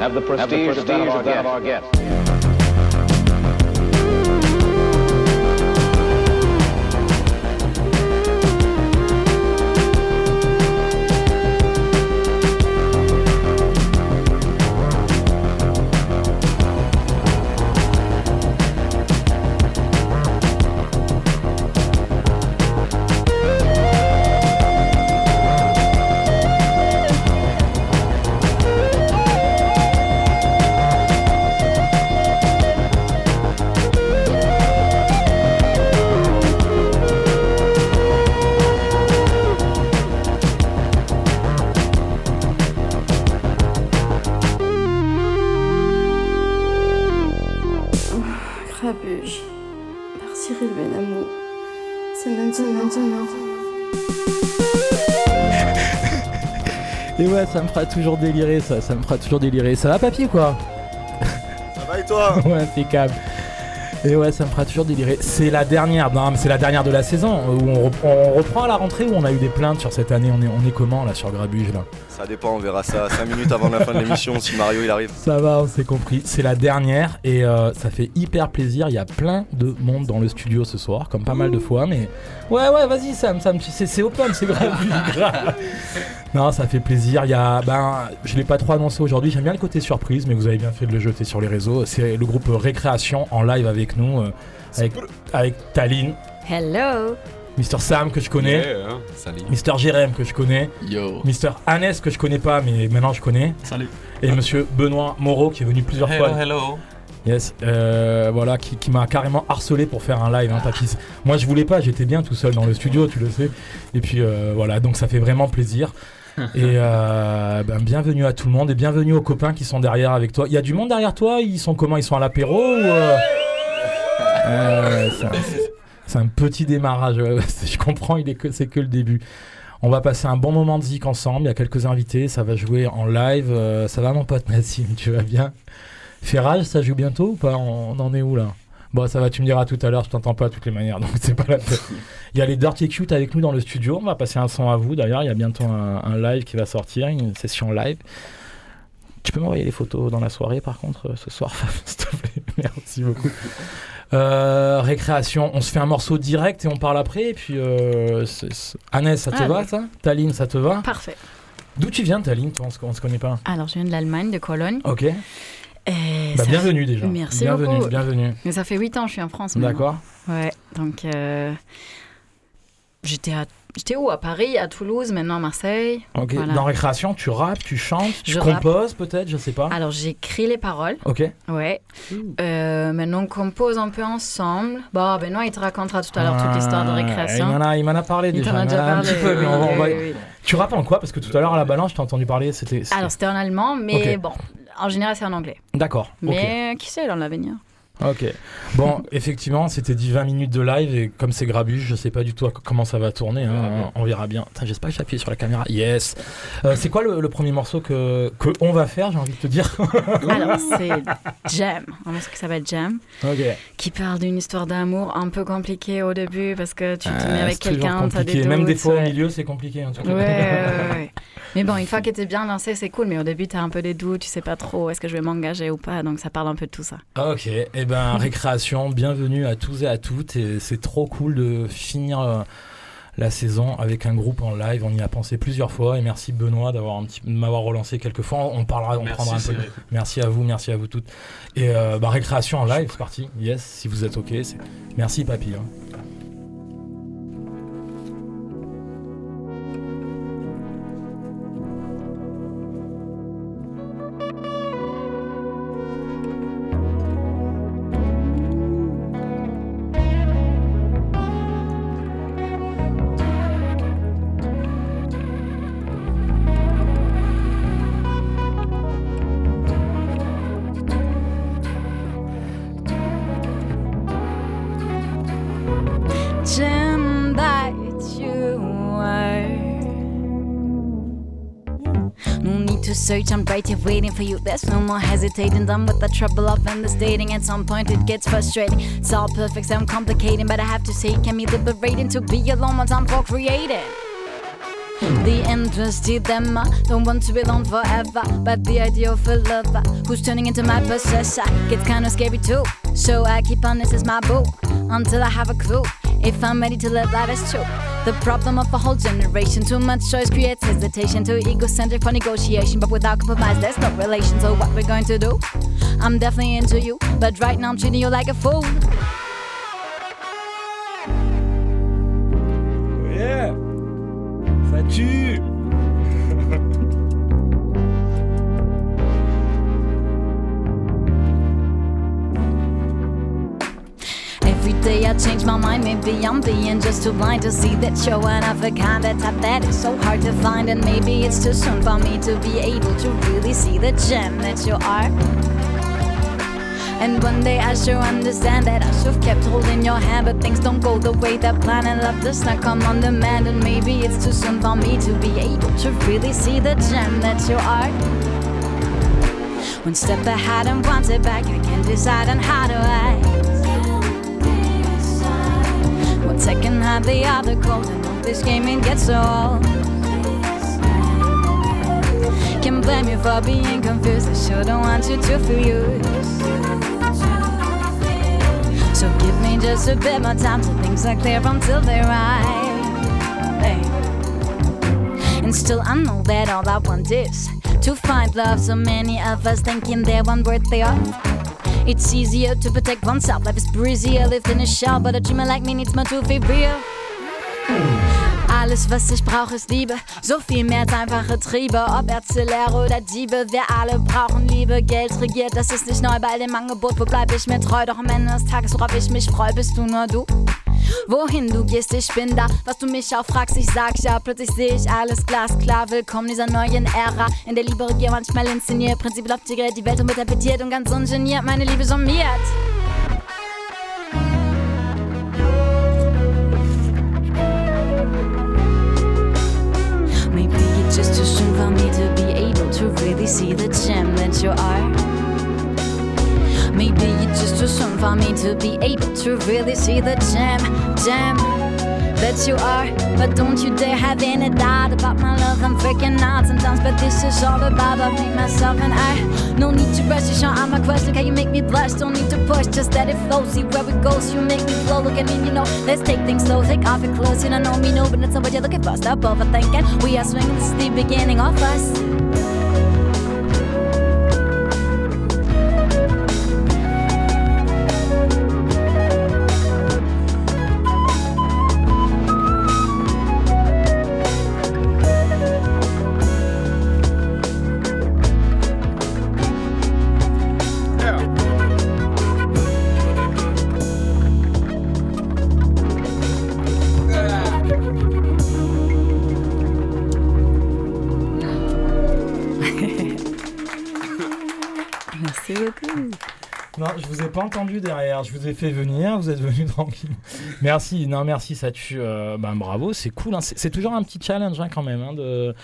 Have the prestige, of that of our guest. Ouais, ça me fera toujours délirer, ça, ça me fera toujours délirer. Ça va, papy, quoi Ça va et toi? Ouais, impeccable. Et ouais, ça me fera toujours délirer. C'est la dernière, non, mais c'est la dernière de la saison où on, rep- on reprend à la rentrée où on a eu des plaintes sur cette année. On est, on est comment là sur Grabuge là? Ça dépend, on verra ça 5 minutes avant la fin de l'émission si Mario il arrive. Ça va, on s'est compris. C'est la dernière et euh, ça fait hyper plaisir. Il y a plein de monde dans le studio ce soir, comme pas mal de fois. Mais ouais, ouais, vas-y, Sam, Sam, c'est open, c'est grave. grave. non, ça fait plaisir. Il y a, ben, je l'ai pas trop annoncé aujourd'hui. J'aime bien le côté surprise, mais vous avez bien fait de le jeter sur les réseaux. C'est le groupe Récréation en live avec nous, euh, avec, avec Taline, Hello Mister Sam que je connais. Yeah, hein. Salut. Mister Jérém que je connais, Yo. Mister Hannes que je connais pas mais maintenant je connais, Salut. et Monsieur Benoît Moreau qui est venu plusieurs Hello, fois hello. Yes, euh, voilà, qui, qui m'a carrément harcelé pour faire un live. Hein. Moi, je voulais pas, j'étais bien tout seul dans le studio, tu le sais. Et puis euh, voilà, donc ça fait vraiment plaisir. Et euh, ben, bienvenue à tout le monde et bienvenue aux copains qui sont derrière avec toi. Il y a du monde derrière toi? Ils sont comment? Ils sont à l'apéro ou euh? Euh, C'est un petit démarrage. je comprends, c'est que le début. On va passer un bon moment de zik ensemble. Il y a quelques invités. Ça va jouer en live. Euh, ça va, mon pote Nassim Tu vas bien? Ferrage, ça joue bientôt ou pas? On, en est où là? Bon, ça va, tu me diras tout à l'heure, je t'entends pas de toutes les manières, donc c'est pas la peine. Il y a les Dirty Cute avec nous dans le studio, on va passer un son à vous d'ailleurs, il y a bientôt un, un live qui va sortir, une session live. Tu peux m'envoyer les photos dans la soirée par contre euh, ce soir, s'il te plaît, merci beaucoup. Euh, récréation, on se fait un morceau direct et on parle après, et puis euh, c'est- c'est- Annès, ça te Ah, va oui. ça? Taline, ça te va? Parfait. D'où tu viens Taline, toi on se, on se connaît pas? Alors, je viens de l'Allemagne, de Cologne. Ok, Et bah, ça bienvenue déjà. Merci bienvenue, beaucoup. bienvenue. Mais ça fait 8 ans que je suis en France. maintenant. D'accord. Ouais, donc euh, j'étais à... J'étais où? À Paris, à Toulouse, maintenant à Marseille. Ok. Voilà. Dans récréation, tu rappes, tu chantes, tu Je composes peut-être, je sais pas. Alors, j'écris les paroles. Ok. Ouais. Euh, maintenant, on compose un peu ensemble. Bon, Benoît, il te racontera tout à l'heure toute l'histoire de Ah, récréation. Il m'en a, il m'en a parlé Il déjà. a il déjà m'en a un parlé. petit peu, mais on va- on va- oui. Tu rappes en quoi? Parce que tout à l'heure à la balance, je t'ai entendu parler. C'était. c'était- Alors, c'était en allemand, mais bon, en général, c'est en anglais. D'accord. Mais qui sait dans l'avenir? Ok. Bon, effectivement, c'était dit 20 minutes de live et comme c'est grabuge, je sais pas du tout comment ça va tourner. hein, On verra bien. on verra bien. J'espère que j'ai appuyé sur la caméra. Yes. Euh, c'est quoi le, le premier morceau que, que on va faire J'ai envie de te dire? Alors, c'est Jam, un morceau qui s'appelle Jam, ok. qui parle d'une histoire d'amour un peu compliquée au début parce que tu te Euh, mets avec quelqu'un, t'as des compliqué. Même des doutes, fois au milieu, c'est compliqué. En tout cas. Ouais, ouais, ouais. Mais bon, une fois que t'es bien lancé, c'est cool. Mais au début, t'as un peu des doutes, tu sais pas trop est-ce que je vais m'engager ou pas. Donc ça parle un peu de tout ça. Ok, et eh ben récréation, bienvenue à tous et à toutes. Et c'est trop cool de finir euh, la saison avec un groupe en live. On y a pensé plusieurs fois. Et merci Benoît d'avoir un petit, de m'avoir relancé quelques fois. On parlera, on Merci, prendra un peu. Merci à vous, merci à vous toutes. Et euh, bah, récréation en live, c'est parti. Yes, si vous êtes ok. c'est- Merci papy. hein. For you. There's no more hesitating, done with the trouble of endless dating. At some point, it gets frustrating. It's all perfect, so I'm complicating, but I have to say, it can be liberating to be alone once I'm for creating. The interest dilemma, don't want to be alone forever. But the idea of a lover who's turning into my possessor gets kinda scary too. So I keep on this is my boo until I have a clue if I'm ready to live life as true. The problem of a whole generation, too much choice creates hesitation, too egocentric for negotiation. But without compromise, there's no relation. So what we're going to do? I'm definitely into you, but right now I'm treating you like a fool. Oh yeah Ça I changed my mind, maybe I'm being just too blind to see that you're of a kind. That type that is so hard to find, and maybe it's too soon for me to be able to really see the gem that you are. And one day I sure understand that I should've kept holding your hand, but things don't go the way that plan, and love does not come on demand. And maybe it's too soon for me to be able to really see the gem that you are. One step ahead and one step back, I can't decide on how to act. Second had the other cold, this game it gets so old. Can't blame you for being confused. I sure don't want you to feel used. So give me just a bit more time till things are clear until they're right. And still, I know that all I want is to find love. So many of us thinking they're one worth they are. It's easier to protect oneself. Life is breezier, lived in a shell, but a dreamer like me needs more to be real. Alles, was ich brauche, ist Liebe. So viel mehr als einfache Triebe. Ob Lehrer oder Diebe, wir alle brauchen Liebe. Geld regiert, das ist nicht neu bei all dem Angebot. Wo bleib ich mir treu? Doch am Ende des Tages, worauf ich mich freue, bist du nur du. Wohin du gehst, ich bin da. Was du mich auch fragst, ich sag ja. Plötzlich sehe ich alles glasklar. Willkommen dieser neuen Ära. In der Liebe regiert manchmal inszeniert. Prinzip läuft die die Welt interpretiert und ganz ungeniert meine Liebe summiert. Maybe it's just too soon for me to be able to really see the gem that you are. Maybe it's just too soon for me to be able to really see the gem, gem that you are. But don't you dare have any doubt about my love. I'm freaking out sometimes, but this is all about me, myself, and I. No need to rush, you sure I'm a question. Can you make me blush? Don't need to push, just let it flow. See where it goes. You make me flow. Look at me, you know. Let's take things slow. Take off your clothes. You don't know me, no, but it's not what you're looking for. Stop overthinking. We are swinging. This is the beginning of us. Pas entendu derrière. Je vous ai fait venir. Vous êtes venu tranquille. Merci. Non, merci. Ça tue. Euh, ben, bravo. C'est cool. hein. C'est toujours un petit challenge hein, quand même hein, de,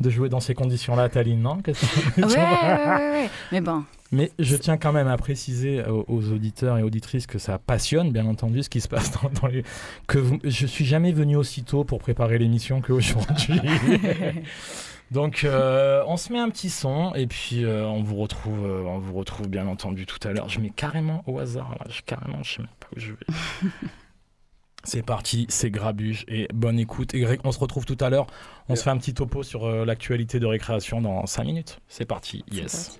de jouer dans ces conditions-là, Taline, non? Ouais, ouais, ouais. Mais bon, Mais je tiens quand même à préciser aux, aux auditeurs et auditrices que ça passionne, bien entendu, ce qui se passe dans, dans les. Que vous- je suis jamais venu aussitôt pour préparer l'émission qu'aujourd'hui. Donc, euh, on se met un petit son et puis euh, on vous retrouve, euh, on vous retrouve bien entendu tout à l'heure. Je mets carrément au hasard là, je, carrément, je sais même pas où je vais. C'est parti, c'est Grabuge et bonne écoute. Et Greg, on se retrouve tout à l'heure. On se fait un petit topo sur l'actualité de récréation dans 5 minutes. C'est parti, yes.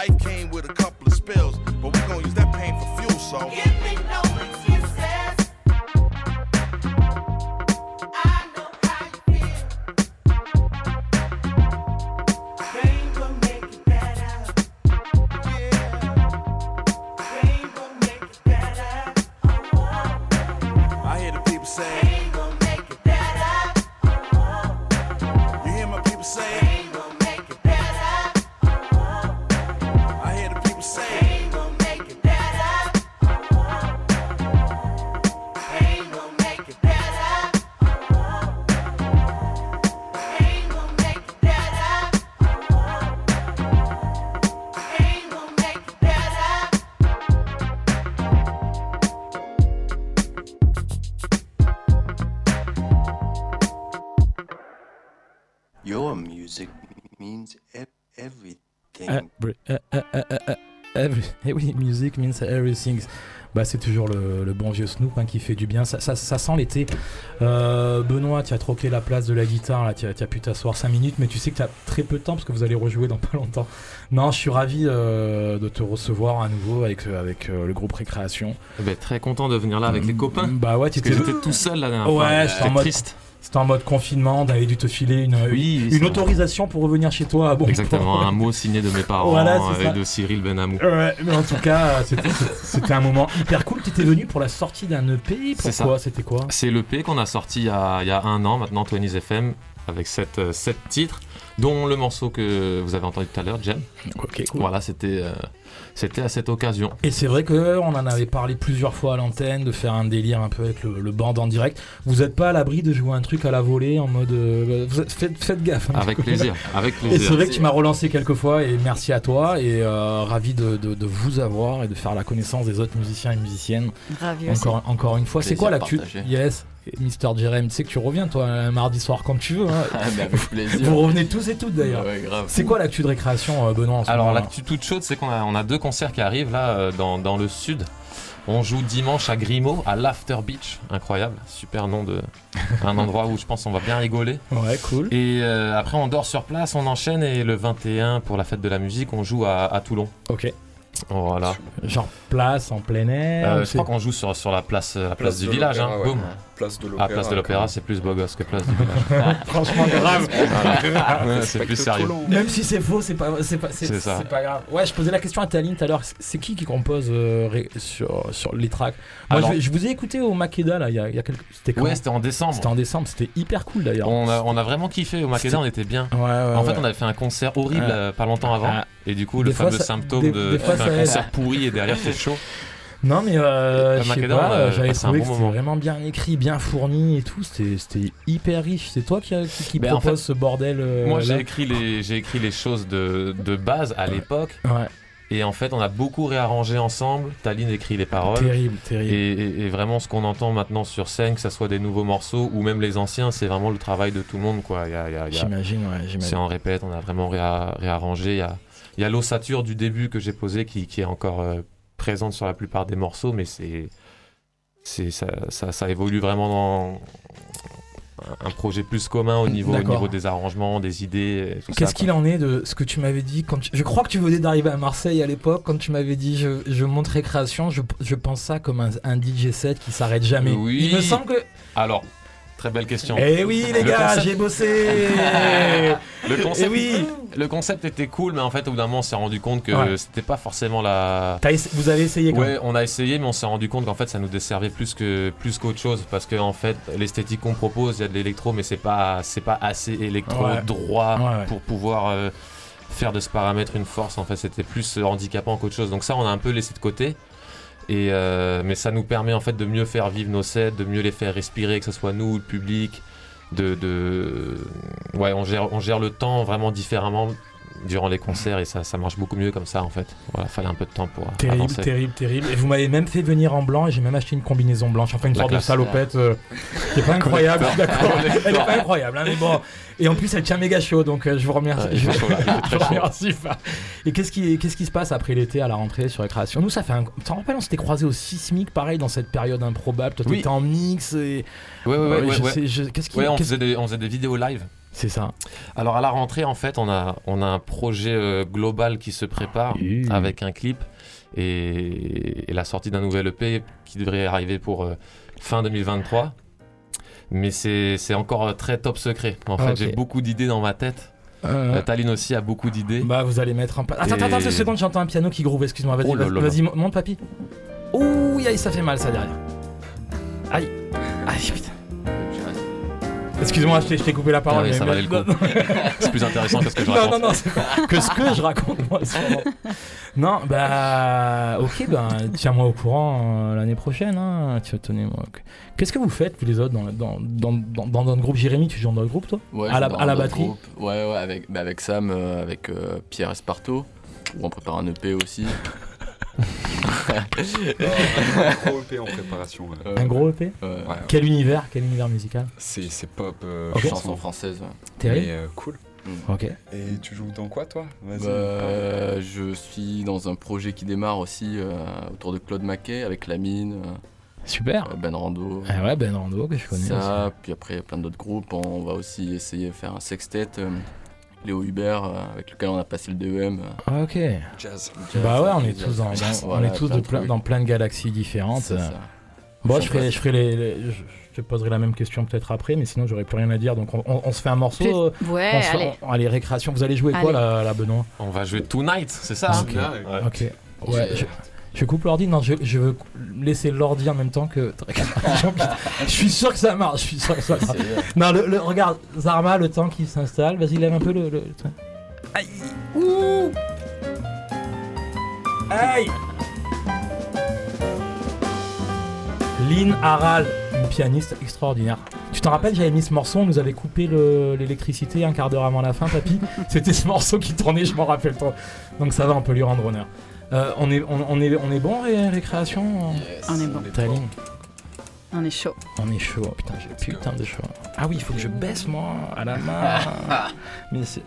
I can't. means everything. Bah, c'est toujours le, bon vieux Snoop hein, qui fait du bien. Ça, sent l'été. Euh, Benoît, tu as troqué la place de la guitare. Là, tu as, pu t'asseoir 5 minutes, mais tu sais que tu as très peu de temps parce que vous allez rejouer dans pas longtemps. Non, je suis ravi euh, de te recevoir à nouveau avec, euh, le groupe Récréation. Eh ben, très content de venir là avec les mm, copains. Bah ouais, tu étais tout seul là. Dernière ouais, fois. j'étais triste en mode confinement, d'aller dû te filer une, autorisation pour revenir chez toi. Bon, Exactement, un mot signé de mes parents voilà, euh, et de Cyril Benamou. Ouais, mais en tout cas, c'était un moment hyper cool. Tu étais venu pour la sortie d'un EP Pourquoi C'était quoi? C'est l'EP qu'on a sorti il y a, un an maintenant, 20 FM, avec 7, 7 euh, titres dont le morceau que vous avez entendu tout à l'heure, Jem. Ok. cool. Voilà, c'était euh, c'était à cette occasion. Et c'est vrai qu'on en avait parlé plusieurs fois à l'antenne, de faire un délire un peu avec le, le band en direct. Vous n'êtes pas à l'abri de jouer un truc à la volée en mode. Euh, faites, gaffe. Hein. Avec, plaisir, avec plaisir. Et c'est vrai que tu m'as relancé quelques fois et merci à toi et euh, ravi de, vous avoir et de faire la connaissance des autres musiciens et musiciennes. Ravi encore, aussi. encore une fois. C'est quoi l'actu Yes. Mister Jerem, tu sais que tu reviens toi un mardi soir quand tu veux. Hein. Vous revenez tous et toutes d'ailleurs. C'est quoi l'actu de récréation, euh, Benoît Alors l'actu toute chaude, c'est qu'on a, deux concerts qui arrivent là euh, dans, le sud. On joue dimanche à Grimaud, à l'After Beach. Incroyable, super nom de. Un endroit où je pense on va bien rigoler. Ouais, cool. Et euh, après, on dort sur place, on enchaîne. Et le 21, pour la fête de la musique, on joue à, Toulon. Ok. Voilà. Genre place en plein air. Euh, je crois qu'on joue sur, la place, la place, du village. Hein. Boum. Place de Ah, l'Opéra. place de l'Opéra, c'est plus beau gosse que place du village. Franchement grave. C'est plus sérieux. Même si c'est faux, c'est pas, c'est pas, c'est, pas grave. Ouais, je posais la question à Taline tout à l'heure. C'est qui qui compose euh, ré- sur, sur les tracks? Moi, Alors- je, vous ai écouté au Makeda là, il y a, il y a quelques. C'était quand? Ouais, c'était en décembre. C'était en décembre. C'était hyper cool d'ailleurs. On a, on a vraiment kiffé au Makeda, on était bien. Ouais, ouais, en fait, ouais. on avait fait un concert horrible Ouais. euh, pas longtemps avant. Ah. Et du coup, Des le fois, fameux ça- symptôme des- de un concert pourri et derrière c'est chaud. Non mais euh, Le je sais pas, euh, j'avais trouvé bon que c'était vraiment bien écrit, bien fourni et tout. C'était, hyper riche. C'est toi qui, qui, qui Ben, en propose fait, ce bordel euh, Moi, j'ai écrit les, j'ai écrit les choses de, de base à l'époque. Ouais. Et en fait, on a beaucoup réarrangé ensemble. Taline écrit les paroles. Terrible, terrible. Et, et- et vraiment, ce qu'on entend maintenant sur scène, que ce soit des nouveaux morceaux ou même les anciens, c'est vraiment le travail de tout le monde. Quoi. J'imagine, ouais, j'imagine. C'est en répète, on a vraiment réa- réarrangé. Il y a, y a l'ossature du début que j'ai posée qui, qui est encore euh, présente sur la plupart des morceaux, mais c'est, c'est, ça, ça, ça évolue vraiment dans un projet plus commun au niveau, au niveau des arrangements, des idées. Qu'est-ce qu'il en est de ce que tu m'avais dit quand tu- Je crois que tu venais d'arriver à Marseille à l'époque quand tu m'avais dit je, je monte récréation, je, je pense ça comme un, un DJ set qui s'arrête jamais. Oui. Il me semble que. Alors, très belle question. Eh oui les Le gars, concept- j'ai bossé. Le concept, Eh oui. le concept était cool, mais en fait, au bout d'un moment, on s'est rendu compte que Ouais. c'était pas forcément la. Essa- vous avez essayé quand Ouais, on a essayé, mais on s'est rendu compte qu'en fait, ça nous desservait plus que plus qu'autre chose, parce que en fait, l'esthétique qu'on propose, il y a de l'électro, mais c'est pas c'est pas assez électro Ouais. droit Ouais, pour pouvoir euh, faire de ce paramètre une force. En fait, c'était plus handicapant qu'autre chose. Donc ça, on a un peu laissé de côté. Euh, mais ça nous permet en fait de mieux faire vivre nos sets, de mieux les faire respirer, que ce soit nous ou le public. De, ouais, on gère le temps vraiment différemment durant les concerts et ça, ça marche beaucoup mieux comme ça en fait. Voilà, fallait un peu de temps pour euh, Terrible, avancer. terrible, terrible. Et vous m'avez même fait venir en blanc et j'ai même acheté une combinaison blanche. Enfin, une La sorte de salopette euh, qui est pas incroyable, je suis d'accord. Elle est pas incroyable, hein, mais bon. Et en plus, elle tient méga chaud, donc euh, je vous remercie. Ouais, je vous remercie. Et qu'est-ce qui, qu'est-ce qui se passe après l'été à la rentrée sur les créations Nous, ça fait un. Tu te rappelles, on s'était croisés au Sismic, pareil, dans cette période improbable. Toi, Oui. t'étais en mix et. Ouais, ouais, ouais. Ouais, ouais, je ouais. sais, je- qu'est-ce qui- Ouais, on faisait, des, on faisait des vidéos live. C'est ça. Alors à la rentrée, en fait, on a, on a un projet euh, global qui se prépare avec un clip et, et la sortie d'un nouvel EP qui devrait arriver pour euh, fin 2023. Mais c'est encore euh, très top secret. En fait, Ah, ok. j'ai beaucoup d'idées dans ma tête. Euh, Euh, Taline aussi a beaucoup d'idées. Bah, vous allez mettre place. Attends, Et- attends, attends, deux secondes, j'entends un piano qui groove, excuse-moi. Vas-y, Oh vas-y, monte, papy. Ouh, aïe, ça fait mal, ça derrière. Aïe. Aïe, putain. Excuse-moi, je t'ai coupé la parole. Ah oui, mais- ça valait le coup. C'est plus intéressant que ce que je non, raconte. non, non, c'est pas que ce que je raconte, moi. Non, bah, ok, ben, tiens-moi au courant euh, l'année prochaine. Hein. Tu tenez-moi. Qu'est-ce que vous faites, vous les autres, dans, dans, dans, dans, dans notre groupe? Jérémy, tu joues dans notre groupe, toi? Ouais, À la, à la batterie? groupe. Ouais, ouais, avec, bah, avec Sam, euh, avec euh, Pierre Esparto, où on prépare un EP aussi. Un gros EP en préparation. ouais. Euh, Un gros EP ouais. Ouais, ouais. Quel univers Quel univers musical C'est c'est pop. euh. Chanson française. ouais. Terrible. Mais euh, cool. Ok. Et tu joues dans quoi toi? Bah, je suis dans un projet qui démarre aussi euh, autour de Claude Maquet avec Lamine, Super. euh, Ben Rando. Ah ouais, Ben Rando, que je connais. Ça, puis après il y a plein d'autres groupes. On va aussi essayer de faire un sextet. Léo Hubert, euh, avec lequel on a passé le DEM. euh, Ah, ok. Jazz. jazz, Bah ouais, on est tous dans, jazz, dans- voilà, on est tous plein de de plein- trucs. dans plein de galaxies différentes. C'est ça. Bon, je ferai, je ferai les, les- je, je te poserai la même question peut-être après, mais sinon j'aurais plus rien à dire. Donc on, on- on se fait un morceau. Euh, Ouais, on se fait- allez. on- allez, récréation. Vous allez jouer quoi là, là, Benoît? On va jouer Tonight, c'est ça hein? Ok. Ouais. Ok. Ouais. Je, je coupe l'ordi. Non, je, je veux laisser l'ordi en même temps que. je suis sûr que ça marche. Je suis sûr que ça marche. Non, le, le- regarde, Zarma, le temps qui s'installe. Vas-y, lève un peu le. Aïe Ouh Aïe Lynn Harald, une pianiste extraordinaire. Tu t'en rappelles, j'avais mis ce morceau, on nous avait coupé le- l'électricité un quart d'heure avant la fin, papy. C'était ce morceau qui tournait, je m'en rappelle trop. Donc ça va, on peut lui rendre honneur. Euh, on, est, on, on est, on est bon, ré- récréation On est bon. Taline. On est chaud. On est chaud, oh, putain, j'ai putain de chaud. Ah oui, il faut que je baisse moi à la main. Mais c'est.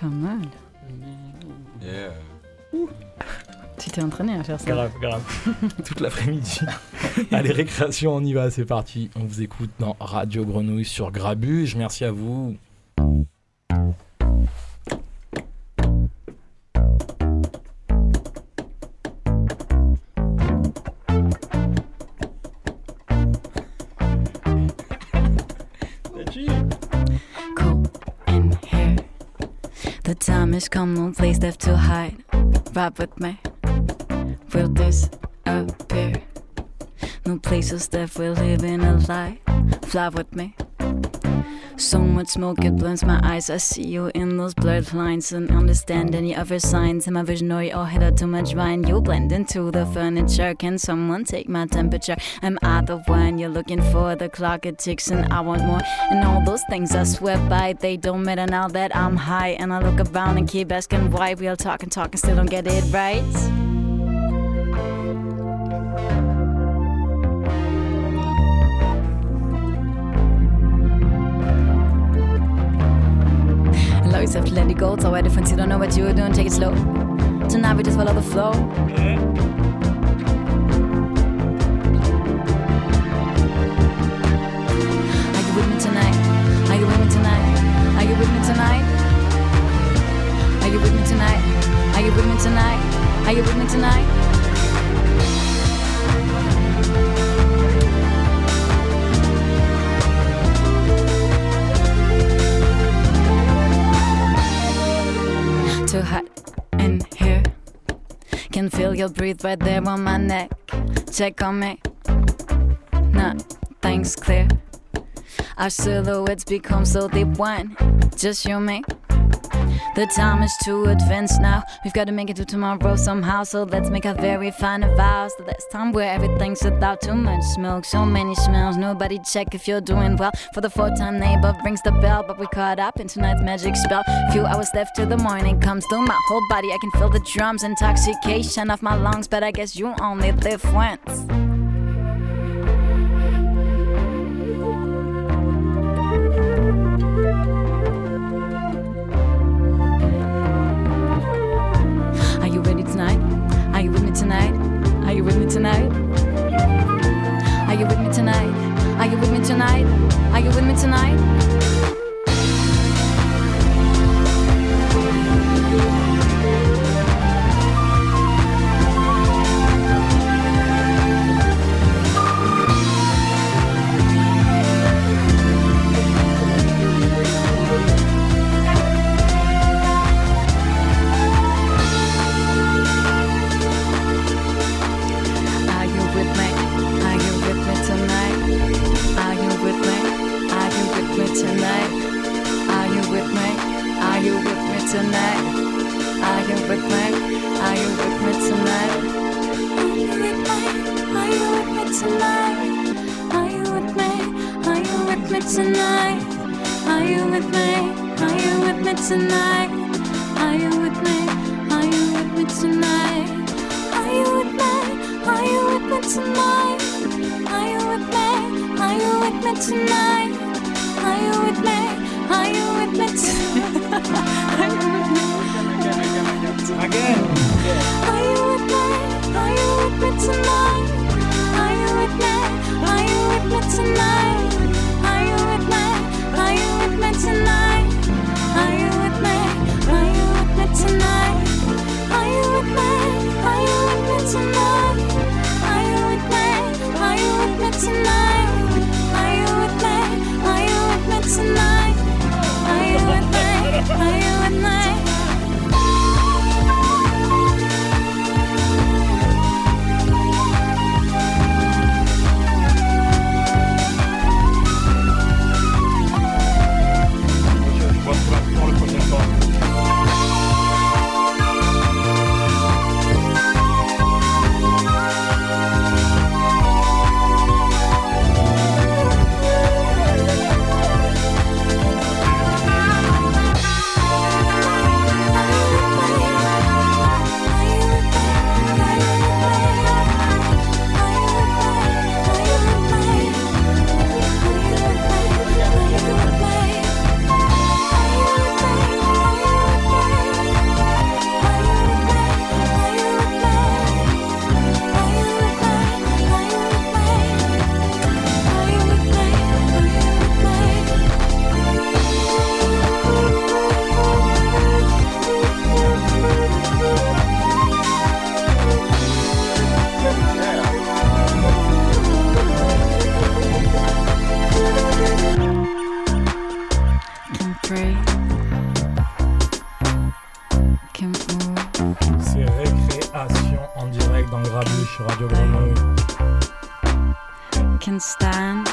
Pas mal. Yeah. Tu t'es entraîné à faire ça. Grave, grave. Toute l'après-midi. Allez, récréation, on y va, c'est parti. On vous écoute dans Radio Grenouille sur Grabuge. Merci à vous. Come, no place left to hide. Ride with me. we'll disappear. No places left, we're living a lie. Fly with me. So much smoke, it blurs my eyes. I see you in those blurred lines and understand any other signs. In my vision, or you're headed too much wine. You blend into the furniture. Can someone take my temperature? I'm I the one you're looking for? The clock it ticks and I want more. And all those things I swear by, they don't matter now that I'm high. And I look around and keep asking why we all talk and talk and still don't get it right. Always have to let it go. It's alright if you don't know what you're doing, take it slow. Tonight we just follow the flow. Are you with me tonight? Are you with me tonight? Are you with me tonight? Are you with me tonight? Are you with me tonight? Are you with me tonight? Too hot in here. Can feel your breath right there on my neck. Check on me. Nothing's clear. Our silhouettes become so deep one. Just you and me. The time is too advanced now. We've got to make it to tomorrow somehow. So let's make a very fine vows. The last time where everything's without too much smoke. So many smells. Nobody check if you're doing well. For the fourth time, neighbor rings the bell. But we caught up in tonight's magic spell. Few hours left till the morning comes through my whole body. I can feel the drums, intoxication of my lungs. But I guess you only live once. Tonight? Are you with me tonight? Can stand.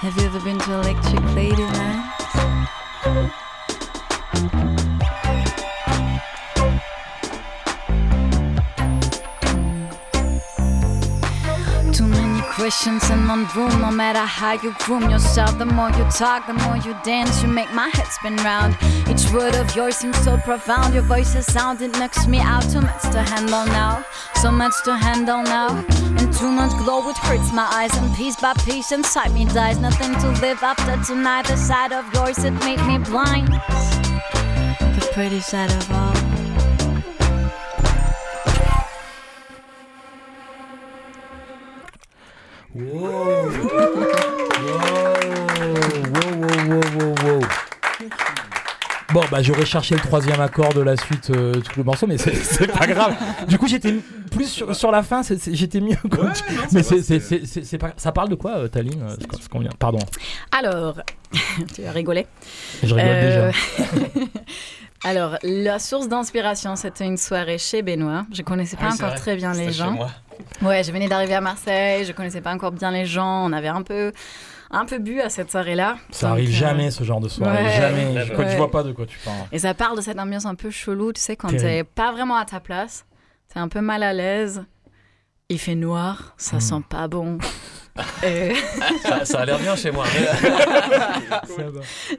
Have you ever been to Electric Ladyland? questions in one room. No matter how you groom yourself, the more you talk, the more you dance. You make my head spin round. It Word of yours seems so profound. Your voice is sound, it knocks me out. Too much to handle now, so much to handle now. And too much glow, it hurts my eyes. And piece by piece, inside me dies. Nothing to live after tonight. The side of yours, it made me blind. The pretty side of all. Wow. Bon, bah j'aurais cherché le troisième accord de la suite, euh, tout le morceau, mais c'est- pas grave. Du coup, j'étais plus sur, sur la fin, j'étais mieux. quoi. mais c'est- c'est- c'est c'est- c'est pas. Ça parle de quoi, euh, Taline euh, ce- qu'on vient- Pardon. Alors, tu vas rigoler. Je rigole Euh, Alors, la source d'inspiration, c'était une soirée chez Benoît. Je connaissais pas Ah oui, c'est encore vrai. très bien les C'était chez gens. moi. Ouais, je venais d'arriver à Marseille, je connaissais pas encore bien les gens. On avait un peu, un peu bu à cette soirée-là. Ça Donc, arrive euh, jamais ce genre de soirée. ouais. jamais. Je, Ouais. je vois pas de quoi tu parles. Et ça parle de cette ambiance un peu chelou, tu sais, quand t'es pas vraiment à ta place, t'es un peu mal à l'aise, il fait noir, ça Hmm. sent pas bon. Et- Ça, ça a l'air bien chez moi.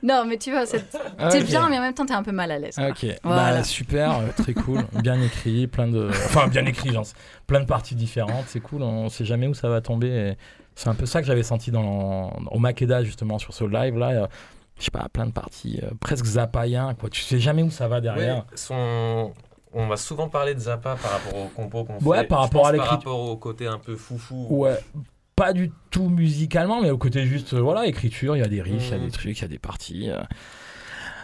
non, mais tu vois, c'est Ah, bien, mais en même temps, t'es un peu mal à l'aise. Ok, Voilà. bah, super, euh, très cool, bien écrit, plein de, enfin bien écrit, genre, plein de parties différentes, c'est cool, on sait jamais où ça va tomber. et C'est un peu ça que j'avais senti dans au Makeda justement sur ce live là, euh, je sais pas, plein de parties euh, presque zappaïen quoi. Tu sais jamais où ça va derrière. Ouais, son- On va souvent parler de Zappa par rapport au compo qu'on Ouais, fait. par rapport à Par rapport au côté un peu foufou. Ouais, pas du tout musicalement, mais au côté juste, euh, voilà, écriture, il y a des riffs, il y a des trucs, il y a des parties. euh.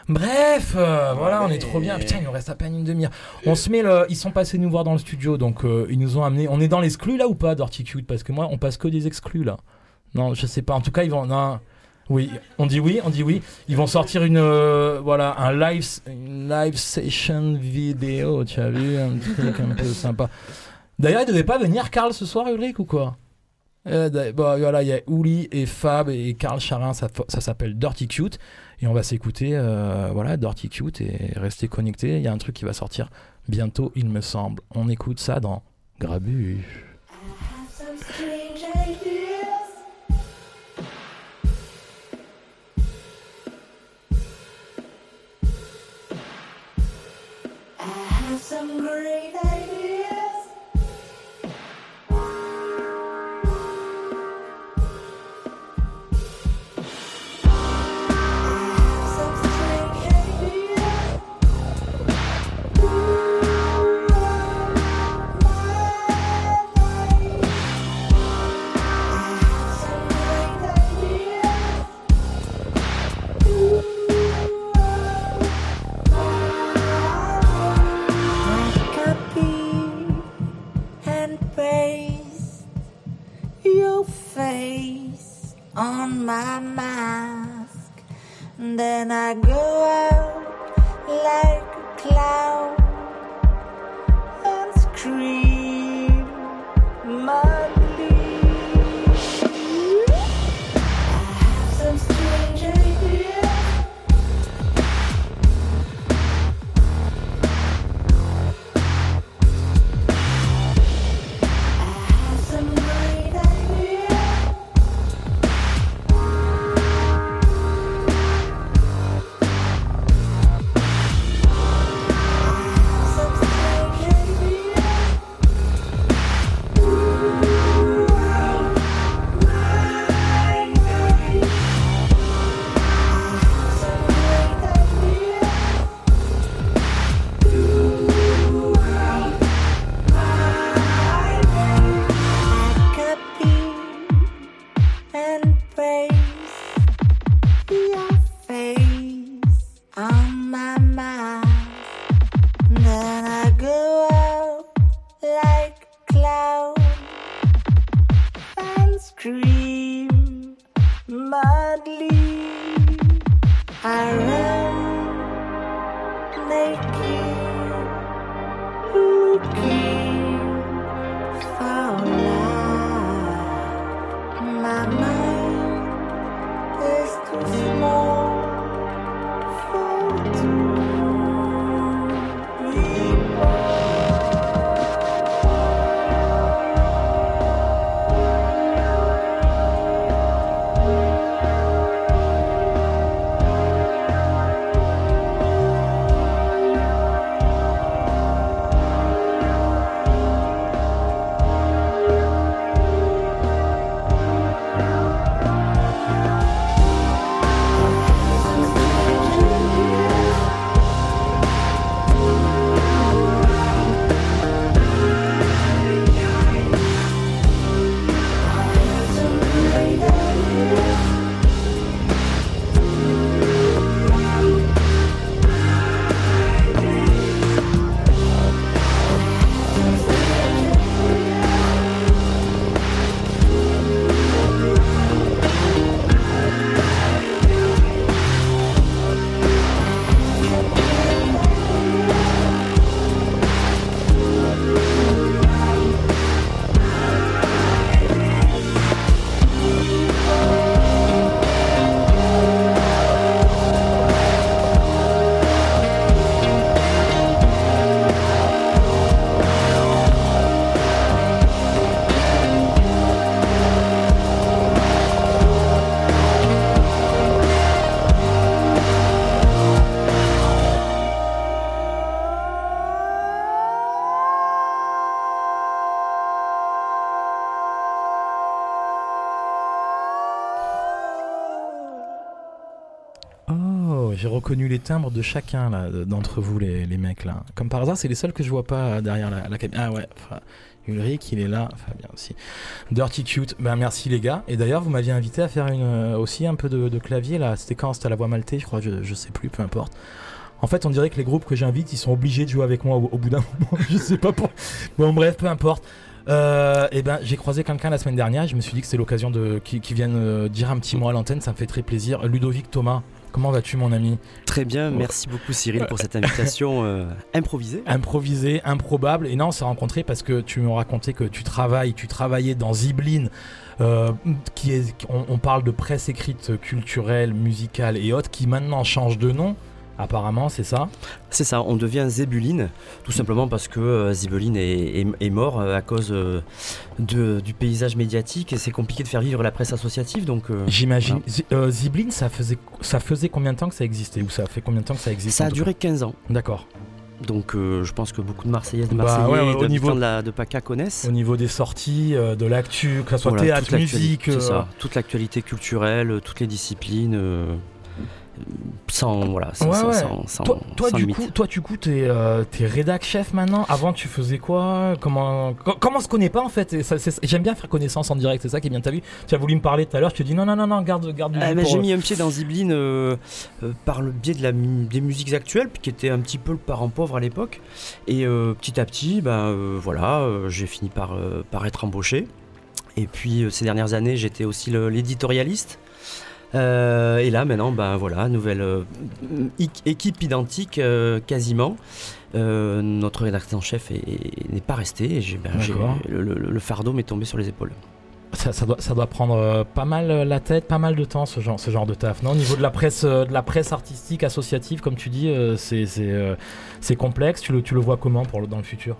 Bref, euh, voilà, on est trop bien. Putain, il nous reste à peine une demi-heure. On se met le... Ils sont passés nous voir dans le studio, donc euh, ils nous ont amené. On est dans l'exclu là ou pas, Dirty Cute Parce que moi, on passe que des exclus là. Non, je sais pas. En tout cas, ils vont. Non. Oui, on dit oui, on dit oui. Ils vont sortir une euh, voilà un live une live session vidéo. Tu as vu un truc un peu sympa. D'ailleurs, il devait pas venir Karl ce soir, Ulrich ou quoi? Euh, bon, voilà, il y a Ouli et Fab et Karl Charin, ça, ça s'appelle Dirty Cute. Et on va s'écouter, euh, voilà, Dirty Cute et rester connecté. Il y a un truc qui va sortir bientôt, il me semble. On écoute ça dans have some great face on my mask. And Then I go out les timbres de chacun d'entre vous, les, mecs là. Comme par hasard, c'est les seuls que je vois pas derrière la, la caméra. Ah ouais, enfin, Ulrich, il est là, Fabien aussi. Dirty Cute, ben merci les gars. Et d'ailleurs, vous m'aviez invité à faire une, euh, aussi un peu de, clavier là. C'était quand? C'était à la voix maltais, je crois, je, je sais plus, peu importe. En fait, on dirait que les groupes que j'invite, ils sont obligés de jouer avec moi au, au bout d'un moment. je sais pas pour. Bon, bref, peu importe. Euh, et ben, j'ai croisé quelqu'un la semaine dernière. Je me suis dit que c'est l'occasion de qui, qui vienne euh, dire un petit mot à l'antenne. Ça me fait très plaisir. Ludovic Thomas, comment vas-tu, mon ami Très bien, merci beaucoup Cyril pour cette invitation euh, improvisée. Improvisé, improbable. Et non, on s'est rencontré parce que tu me racontais que tu travailles, tu travaillais dans Ziblin. euh, qui est, on, on parle de presse écrite culturelle, musicale et autres, qui maintenant change de nom. Apparemment, c'est ça. C'est ça, on devient Zébuline, tout simplement parce que euh, Zébuline est, est- est mort euh, à cause euh, de- du paysage médiatique et c'est compliqué de faire vivre la presse associative. Donc, euh, J'imagine. voilà. Ziblin, ça faisait, ça faisait combien de temps que ça existait Ou ça fait combien de temps que ça existe Ça a duré 15 ans. D'accord. Donc euh, je pense que beaucoup de Marseillaises, de Bah, Marseillais, ouais, ouais, au de, niveau- de, la, de PACA connaissent. Au niveau des sorties, euh, de l'actu, que ça soit Voilà, théâtre, musique. c'est euh, ça, toute l'actualité culturelle, toutes les disciplines, sans voilà, sans, Ouais, sans- ouais. sans- sans- toi, toi, sans du limite. coup, toi, du coup, t'es euh, t'es rédac chef maintenant. Avant, tu faisais quoi? Comment co- comment on se connaît pas en fait? J'aime bien faire connaissance en direct. C'est ça qui est bien. T'as vu? Tu as voulu me parler tout à l'heure. Je te dis non, non, non, non, garde, garde. Ah, bah, J'ai euh, mis un pied dans Ziblin euh, euh, par le biais de la, des musiques actuelles, qui était un petit peu le parent pauvre à l'époque. Et petit à petit, euh, voilà, j'ai fini par, par être embauché. Et puis ces dernières années, j'étais aussi l'éditorialiste. Euh, et là, maintenant, ben voilà, nouvelle euh, équipe identique euh, quasiment. Notre rédacteur en chef est- est- n'est pas resté. Et ben, le, le- le fardeau m'est tombé sur les épaules. Ça, ça doit, ça doit prendre pas mal la tête, pas mal de temps ce genre, ce genre de taf. Non, au niveau de la presse, de la presse artistique associative, comme tu dis, c'est complexe. Tu le, tu le vois comment pour dans le futur?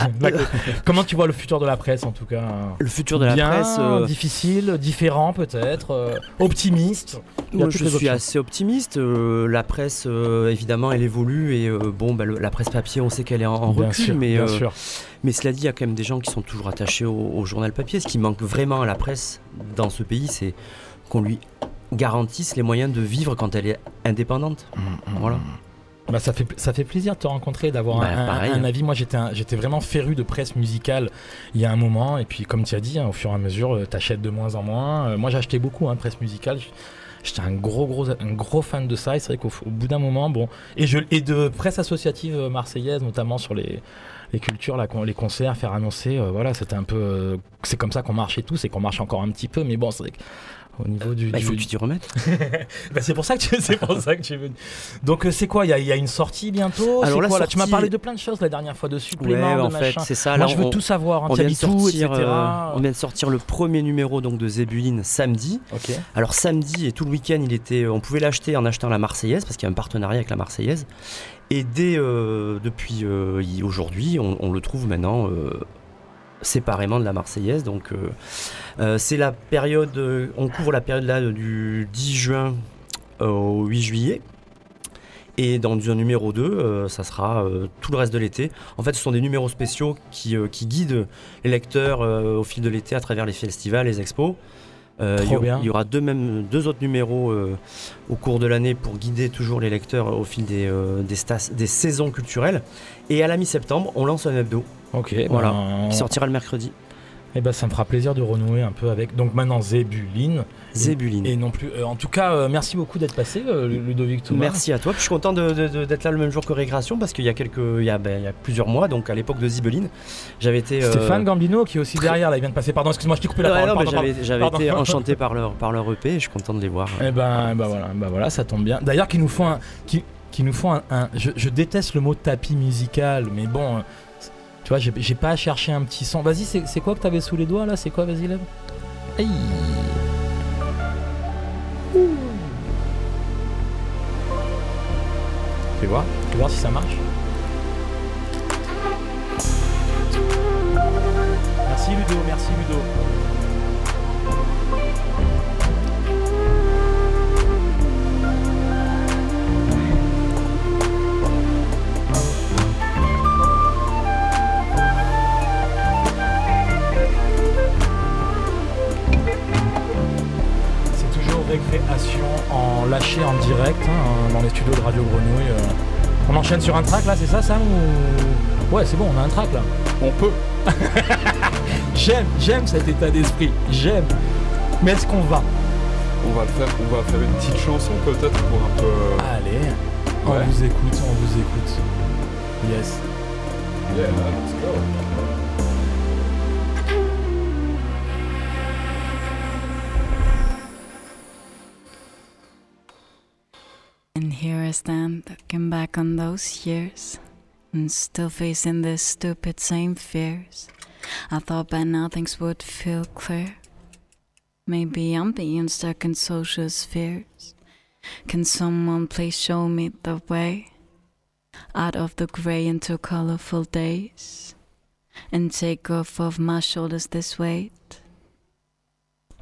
Comment tu vois le futur de la presse en tout cas Le futur de la Bien, presse, euh, difficile, différent peut-être, euh, optimiste. Moi, je suis assez optimiste. Euh, la presse, évidemment, elle évolue et bon, bah, le- la presse papier, on sait qu'elle est en, en recul, sûr, mais mais cela dit, il y a quand même des gens qui sont toujours attachés au, au journal papier. Ce qui manque vraiment à la presse dans ce pays, c'est qu'on lui garantisse les moyens de vivre quand elle est indépendante. Voilà. Bah, ça, fait, ça fait plaisir de te rencontrer, d'avoir Bah, un, un- un avis. Moi, j'étais vraiment féru de presse musicale il y a un moment. Et puis, comme tu as dit, hein, au fur et à mesure, euh, t'achètes de moins en moins. Euh, moi, j'achetais beaucoup, hein, presse musicale. J'étais un gros, gros, un gros fan de ça. Et c'est vrai qu'au au bout d'un moment, bon. Et, je, et de presse associative euh, marseillaise, notamment sur les, les cultures, con- les concerts, faire annoncer. euh, voilà, c'était un peu. euh, c'est comme ça qu'on marchait tous et qu'on marche encore un petit peu. Mais bon, c'est vrai que au niveau du. Bah, il du- faut que tu t'y remettes. Bah, c'est pour ça que tu c'est pour ça que tu es venu. Donc euh, c'est quoi? Il y, a- il y a une sortie bientôt? Alors, là? Tu m'as parlé de plein de choses la dernière fois de Ouais, suppléments, de en fait, c'est ça. Moi là, je veux on- tout savoir. Hein, on, vient de sortir, euh, on vient de sortir le premier numéro donc de Zébuline samedi. Alors samedi et tout le week-end, il était, on pouvait l'acheter en achetant la Marseillaise parce qu'il y a un partenariat avec la Marseillaise. Et dès euh, depuis euh, aujourd'hui, on, on le trouve maintenant euh, séparément de la Marseillaise. Donc euh, euh, c'est la période, euh, on couvre la période là du 10 juin au 8 juillet. Et dans un numéro 2, euh, ça sera euh, tout le reste de l'été. En fait, ce sont des numéros spéciaux qui, euh, qui guident les lecteurs euh, au fil de l'été à travers les festivals, les expos. Euh, il y aura- y deux, même, deux autres numéros euh, au cours de l'année pour guider toujours les lecteurs au fil des, euh, des, stas- des saisons culturelles. Et à la mi-septembre, on lance un hebdo. Ok. Voilà, ben, qui sortira le mercredi. Eh ben, ça me fera plaisir de renouer un peu avec. Donc maintenant Zébuline. Zébuline. Et non plus. euh, en tout cas, euh, merci beaucoup d'être passé, euh, Ludovic Thomas. Merci à toi. Puis je suis content d'être là le même jour que Récréation parce qu'il y a quelques, il y a, ben, il y a plusieurs mois, donc à l'époque de Zibeline, j'avais été. Stéphane Gambino qui est aussi derrière là, il vient de passer. Pardon, excuse-moi, je t'ai coupé la Ouais, parole. j'avais, été enchanté par leur, par leur EP et je suis content de les voir. Eh ben, ben voilà, ben voilà, ça tombe bien. D'ailleurs, qu'ils nous font un, qui, qui nous font un, un- je, je déteste le mot tapis musical, mais bon, tu vois, j'ai, pas à chercher un petit son. Vas-y, c'est, quoi que t'avais sous les doigts là? C'est quoi Vas-y, lève. Aïe. Fais voir, fais voir si ça marche. Merci Ludo, merci Ludo. Récréation en lâché en direct hein, dans les studios de Radio Grenouille. euh. On enchaîne sur un track là, c'est ça Sam ou... Ouais, c'est bon, on a un track là. On peut. j'aime, j'aime cet état d'esprit, j'aime. Mais est-ce qu'on va? On va, le faire, on va faire une petite chanson peut-être pour un peu. euh, Allez, on vous écoute, on vous écoute. Yes. Yeah, let's go. Here I stand, looking back on those years, and still facing the stupid same fears. I thought by now things would feel clear. Maybe I'm being stuck in social spheres. Can someone please show me the way out of the gray into colorful days and take off of my shoulders this weight?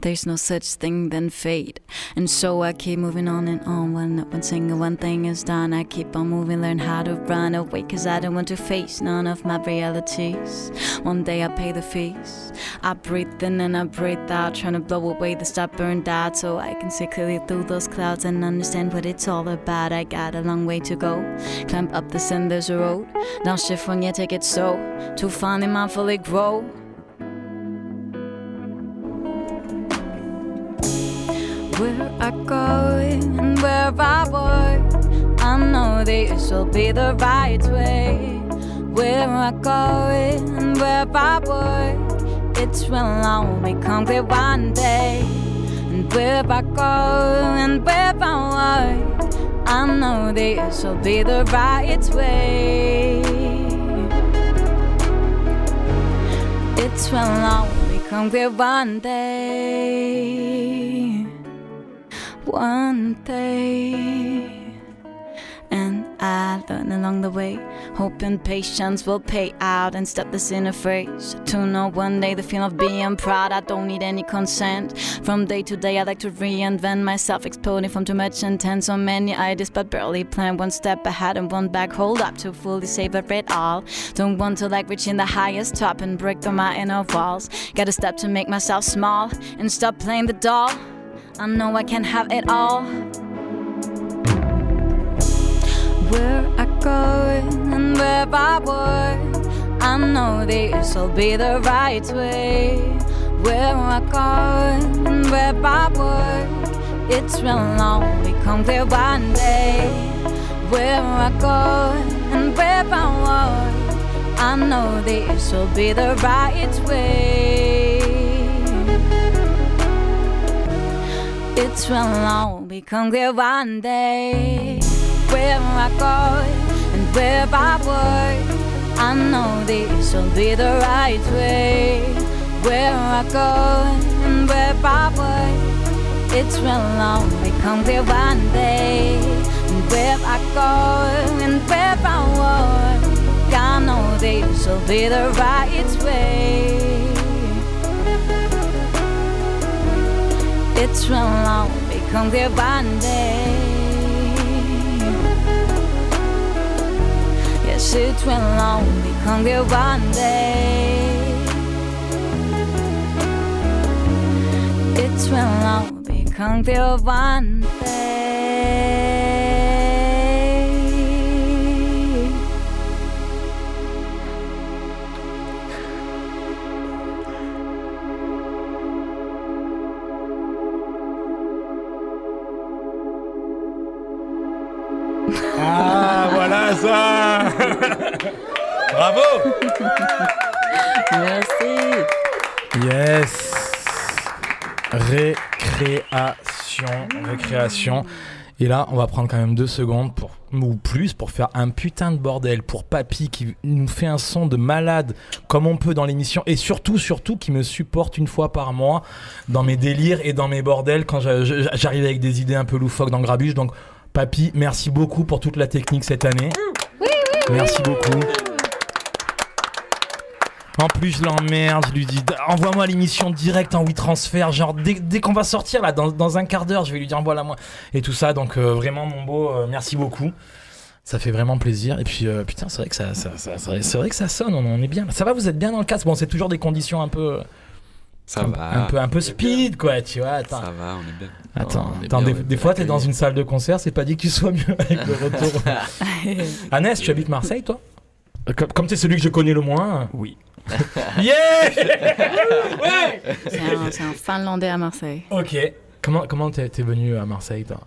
There's no such thing than fate. And so I keep moving on and on. When one single one thing is done, I keep on moving, learn how to run away. Cause I don't want to face none of my realities. One day I pay the fees. I breathe in and I breathe out, trying to blow away the stuff burned out. So I can see clearly through those clouds and understand what it's all about. I got a long way to go. Climb up the cinders road. Now shift you take it slow. To finally mindfully grow. I go and where I work, I know this will be the right way. Where I go and where I work, it will all become clear one day. And where I go and where I work, I know this will be the right way. It will all become clear one day one day. And I learn along the way, hoping patience will pay out and stop this inner phrase. To know one day the feeling of being proud, I don't need any consent. From day to day, I like to reinvent myself, exploding from too much intent. So many ideas, but barely plan one step ahead and one back. Hold up to fully savor it all. Don't want to like reaching the highest top and break through my inner walls. Gotta step to make myself small and stop playing the doll. I know I can have it all. Where I go and where I work, I know this will be the right way. Where I go and where I work, it will all become clear one day. Where I go and where I work, I know this will be the right way. It will all become clear one day. Where I go and where I work, I know this will be the right way. Where I go and where I work, it will all become clear one day. And where I go and where I work, I know this will be the right way. It's run long, become their bondage. Yes, it went long, become their bondage. It's run long, become their bondage. Bravo Merci. Yes Récréation, récréation. Et là, on va prendre quand même deux secondes pour, ou plus pour faire un putain de bordel pour Papy qui nous fait un son de malade comme on peut dans l'émission et surtout, surtout qui me supporte une fois par mois dans mes délires et dans mes bordels quand j'a- j'a- j'arrive avec des idées un peu loufoques dans Grabuche. Donc, Papy, merci beaucoup pour toute la technique cette année. Merci beaucoup. En plus, je l'emmerde, je lui dis envoie-moi l'émission directe en WeTransfer. Genre, dès, dès qu'on va sortir là, dans, dans un quart d'heure, je vais lui dire envoie-la moi. Et tout ça, donc euh, vraiment, mon beau, euh, merci beaucoup. Ça fait vraiment plaisir. Et puis, euh, putain, c'est vrai que ça, ça- ça- c'est vrai- que ça sonne, on, on est bien. Ça va, vous êtes bien dans le casque Bon, c'est toujours des conditions un peu. Ça un, va. Un peu, un peu speed, quoi, tu vois. Attends. Ça va, on est bien. Attends, est attends, bien, des, fois, t'es dans une salle de concert, c'est pas dit que tu sois mieux avec le retour. Annès, tu habites Marseille, toi? Euh, Comme, comme t'es celui que je connais le moins. Oui. Yeah Ouais C'est un, Finlandais à Marseille. Ok. Comment comment t'es venu à Marseille, toi?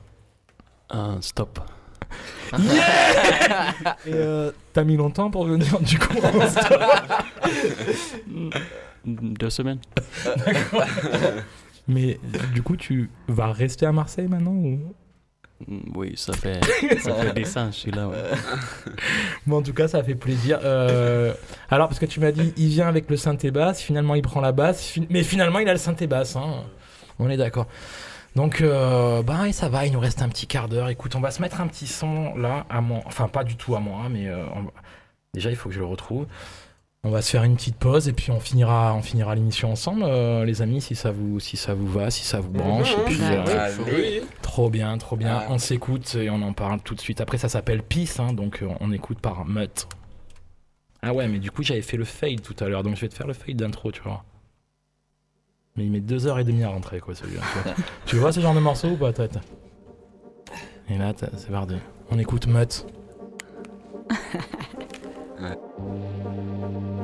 Un stop. Yeah Et euh, t'as mis longtemps pour venir du coup en stop? Deux semaines. D'accord. Mais du coup, tu vas rester à Marseille maintenant ou? Mm, Oui, ça fait, ça fait 10 ans, je suis là. ouais. Bon, en tout cas, ça fait plaisir. Euh, alors, parce que tu m'as dit, il vient avec le synthé basse, finalement, il prend la basse, fi- mais finalement, il a le synthé basse. Hein. On est d'accord. Donc, euh, bah, et ça va, il nous reste un petit quart d'heure. Écoute, on va se mettre un petit son là, à moi. Enfin, pas du tout à moi, mais euh, on déjà, il faut que je le retrouve. On va se faire une petite pause et puis on finira, on finira l'émission ensemble, euh, les amis, si ça vous, si ça vous va, si ça vous branche. Et puis, euh, oui. Trop bien, trop bien. Ah. On s'écoute et on en parle tout de suite. Après, ça s'appelle Peace, hein, donc euh, on écoute par Mutt. Ah ouais, mais du coup, j'avais fait le fade tout à l'heure, donc je vais te faire le fade d'intro, tu vois. Mais il met deux heures et demie à rentrer, quoi, celui-là. tu vois. tu vois ce genre de morceau ou pas, tête Et là, c'est parti. On écoute Mutt.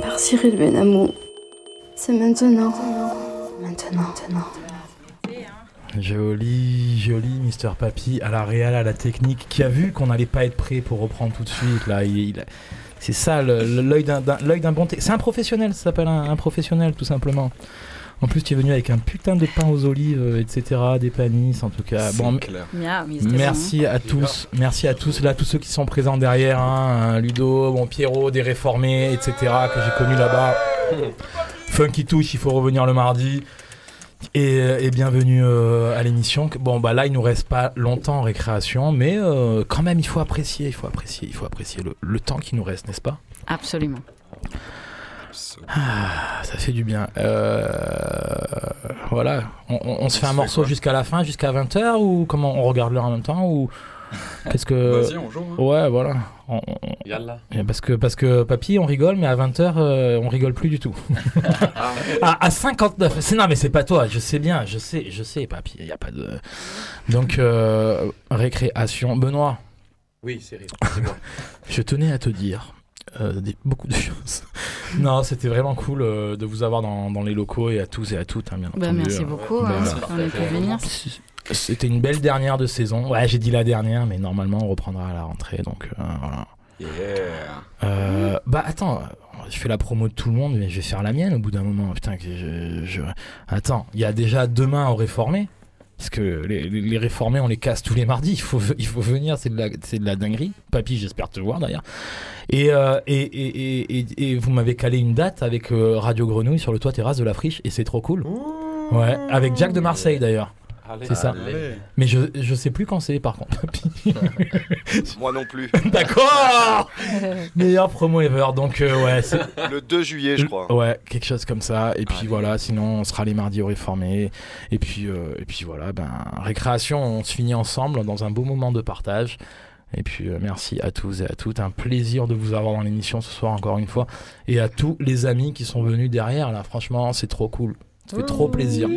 Par Cyril Benamou. C'est maintenant. Maintenant, maintenant. Joli, joli Mister Papy à la réal, à la technique, qui a vu qu'on n'allait pas être prêt pour reprendre tout de suite. Là, c'est ça l'œil d'un, bon. C'est un professionnel, ça s'appelle un professionnel tout simplement. En plus, tu es venu avec un putain de pain aux olives, euh, etc., des panis, en tout cas. C'est Bon, clair. Merci à tous, merci à tous là, tous ceux qui sont présents derrière, hein, Ludo, bon Pierrot, des réformés, etc. que j'ai connus là-bas. Funky Touch, il faut revenir le mardi. Et, euh, et bienvenue euh, à l'émission. Bon bah là il nous reste pas longtemps en récréation, mais euh, quand même il faut apprécier, il faut apprécier, il faut apprécier le, le temps qui nous reste, n'est-ce pas? Absolument. Ah, ça fait du bien. Euh, voilà, on, on- on se fait un morceau jusqu'à la fin, jusqu'à 20h ou comment on regarde l'heure en même temps ou qu'est-ce que Vas-y, on joue, hein. Ouais, voilà. On- Parce que parce que papy, on rigole mais à 20h on rigole plus du tout. à, à 59, c'est non mais c'est pas toi, je sais bien, je sais, je sais papy, il y a pas de Donc euh, récréation Benoît. Oui, c'est c'est moi. Je tenais à te dire euh, des- beaucoup de choses. non, c'était vraiment cool euh, de vous avoir dans, dans les locaux et à tous et à toutes, hein, bien Bah, entendu. merci beaucoup, Bah, hein, venir. C'était une belle dernière de saison. Ouais, j'ai dit la dernière, mais normalement on reprendra à la rentrée, donc euh, voilà. Yeah. Euh, bah attends, je fais la promo de tout le monde, mais je vais faire la mienne au bout d'un moment. Putain, que je, je- attends, il y a déjà demain au réformé. Parce que les, réformés, on les casse tous les mardis. Il faut, il faut venir, c'est de, la- de la dinguerie. Papy, j'espère te voir d'ailleurs. Et, euh, et, et, et, et- et vous m'avez calé une date avec euh, Radio Grenouille sur le toit terrasse de la friche, et c'est trop cool. Ouais, avec Jack de Marseille d'ailleurs. C'est ça. Mais je, je sais plus quand c'est par contre. Moi non plus. D'accord Meilleure promo ever. Donc, euh, ouais, c'est. Le 2 juillet, je crois. Ouais, quelque chose comme ça. Et puis voilà, sinon on sera les mardis au réformé. Et puis, euh, et puis voilà, ben, récréation, on se finit ensemble dans un beau moment de partage. Et puis euh, merci à tous et à toutes. Un plaisir de vous avoir dans l'émission ce soir encore une fois. Et à tous les amis qui sont venus derrière, là, franchement, c'est trop cool. Ça fait trop plaisir.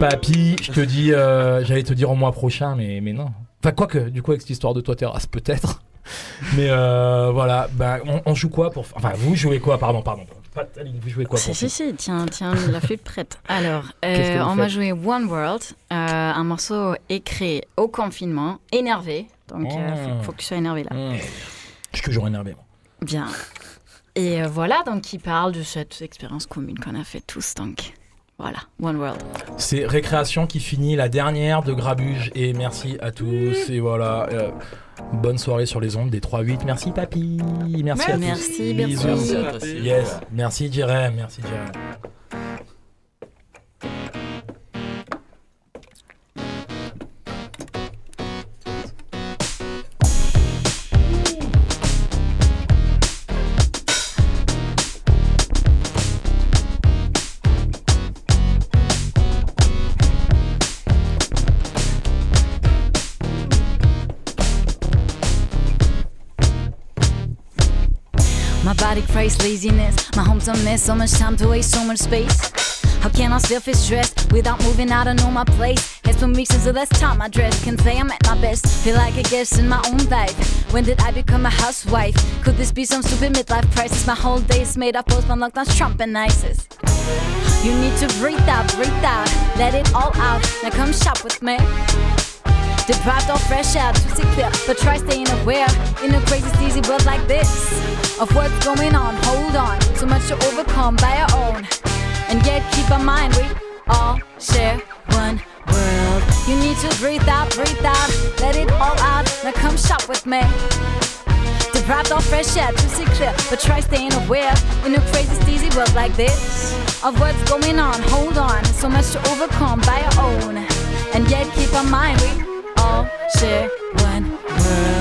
Papy, je te dis, euh, j'allais te dire au mois prochain, mais, mais non. Enfin, quoique, du coup, avec cette histoire de toi terrasse, peut-être. Mais euh, voilà, bah, on, on joue quoi pour. Enfin, vous jouez quoi Pardon, pardon. Vous jouez quoi Si, pour si, si, tiens, tiens, la flûte prête. Alors, euh, on va jouer One World, un morceau écrit au confinement, énervé. Donc, faut, Oh. faut que tu sois énervé là. Mmh. Je suis toujours énervé, moi. Bien. Et voilà, donc, qui parle de cette expérience commune qu'on a fait tous. Donc, voilà, One World. C'est Récréation qui finit la dernière de Grabuge. Et merci à tous. Et voilà. euh, bonne soirée sur les ondes des 3-8. Merci, papy. Merci à tous. Merci, Bisous. merci. Merci. Yes. Merci, Jérém. Merci, Jérém. My laziness. My home's a mess. So much time to waste, so much space. How can I still feel stressed without moving out? I know my place. It's been weeks since the last time I dressed. Can say I'm at my best. Feel like a guest in my own life. When did I become a housewife? Could this be some stupid midlife crisis? My whole day is made up postponed lockdowns, Trump and ISIS. You need to breathe out, breathe out, let it all out. Now come shop with me. Deprived of fresh air to see clear, but try staying aware in a crazy, sleazy world like this. Of what's going on, hold on. So much to overcome by our own. And yet keep in mind we all share one world. You need to breathe out, breathe out, let it all out. Now come shop with me. Deprived of fresh air to see clear, but try staying aware in a crazy, sleazy world like this. Of what's going on, hold on. So much to overcome by our own. And yet keep in mind we all share one world.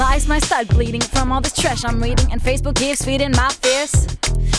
My eyes might start bleeding from all this trash I'm reading, and Facebook keeps feeding my fears.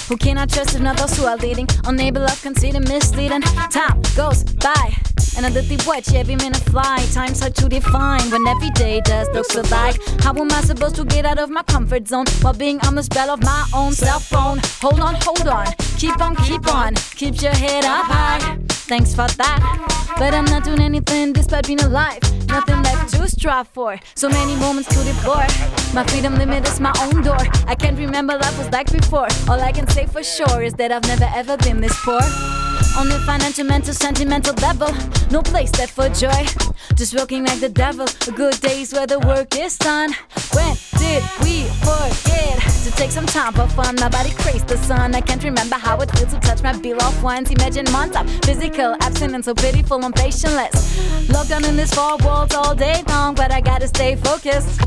Who can I trust if not those who are leading? Unable of conceding, misleading. Time goes by, and I literally watch every minute fly. Time's hard to define when every day does look so like. How am I supposed to get out of my comfort zone while being on the spell of my own cell phone? Hold on, hold on, keep on, keep on, keep your head up high. Thanks for that, but I'm not doing anything despite being alive. nothing left to strive for. So many moments to deplore. My freedom limit is my own door. I can't remember life was like before. All I can say for sure is that I've never ever been this poor. On the financial, mental, sentimental level, no place left for joy. Just working like the devil. A good days where the work is done. When did we forget to take some time for fun? Nobody crazed the sun. I can't remember how it feels to touch my bill off once. Imagine months of physical abstinence, so pitiful and patientless. Locked down in this four walls all day long, but I gotta stay focused.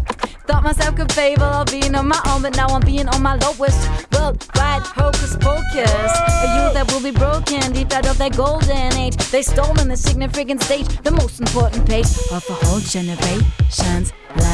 Thought myself capable of being on my own, but now I'm being on my lowest. Worldwide hocus pocus. A youth that will be broken deep out of their golden age. They stolen the significant stage, the most important page of a whole generation's life.